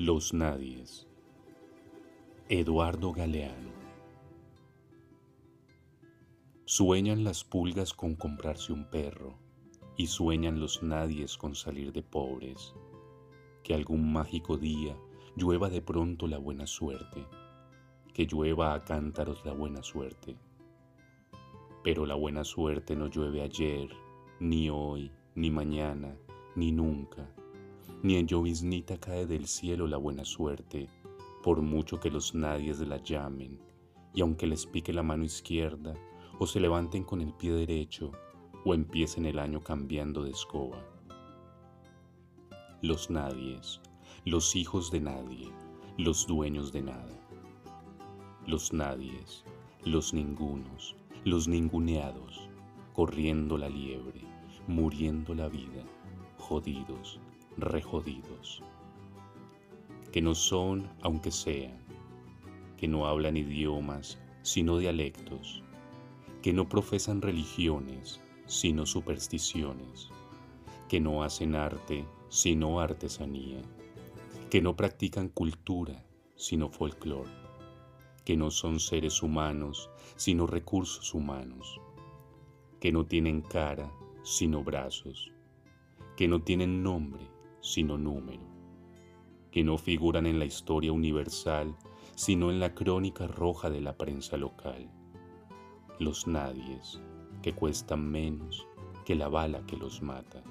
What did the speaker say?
Los Nadies. Eduardo Galeano. Sueñan las pulgas con comprarse un perro y sueñan los nadies con salir de pobres. Que algún mágico día llueva de pronto la buena suerte, que llueva a cántaros la buena suerte. Pero la buena suerte no llueve ayer, ni hoy, ni mañana, ni nunca ni en lloviznita cae del cielo la buena suerte, por mucho que los nadies la llamen, y aunque les pique la mano izquierda, o se levanten con el pie derecho, o empiecen el año cambiando de escoba. Los nadies, los hijos de nadie, los dueños de nada. Los nadies, los ningunos, los ninguneados, corriendo la liebre, muriendo la vida, jodidos, rejodidos, que no son aunque sean, que no hablan idiomas sino dialectos, que no profesan religiones sino supersticiones, que no hacen arte sino artesanía, que no practican cultura sino folclore, que no son seres humanos sino recursos humanos, que no tienen cara sino brazos, que no tienen nombre sino número, que no figuran en la historia universal, sino en la crónica roja de la prensa local. Los nadies, que cuestan menos que la bala que los mata.